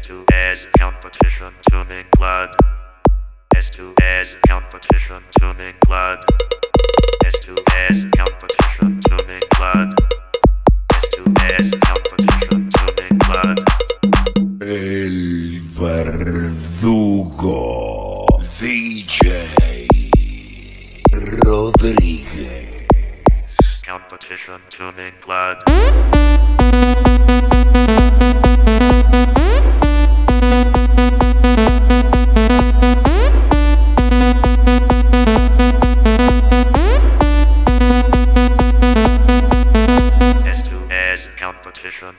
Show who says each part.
Speaker 1: S2S competition tuning club. S2S competition tuning club. S2S competition tuning club. S2S competition tuning club.
Speaker 2: El verdugo DJ Rodríguez.
Speaker 1: Competition tuning club. Competition.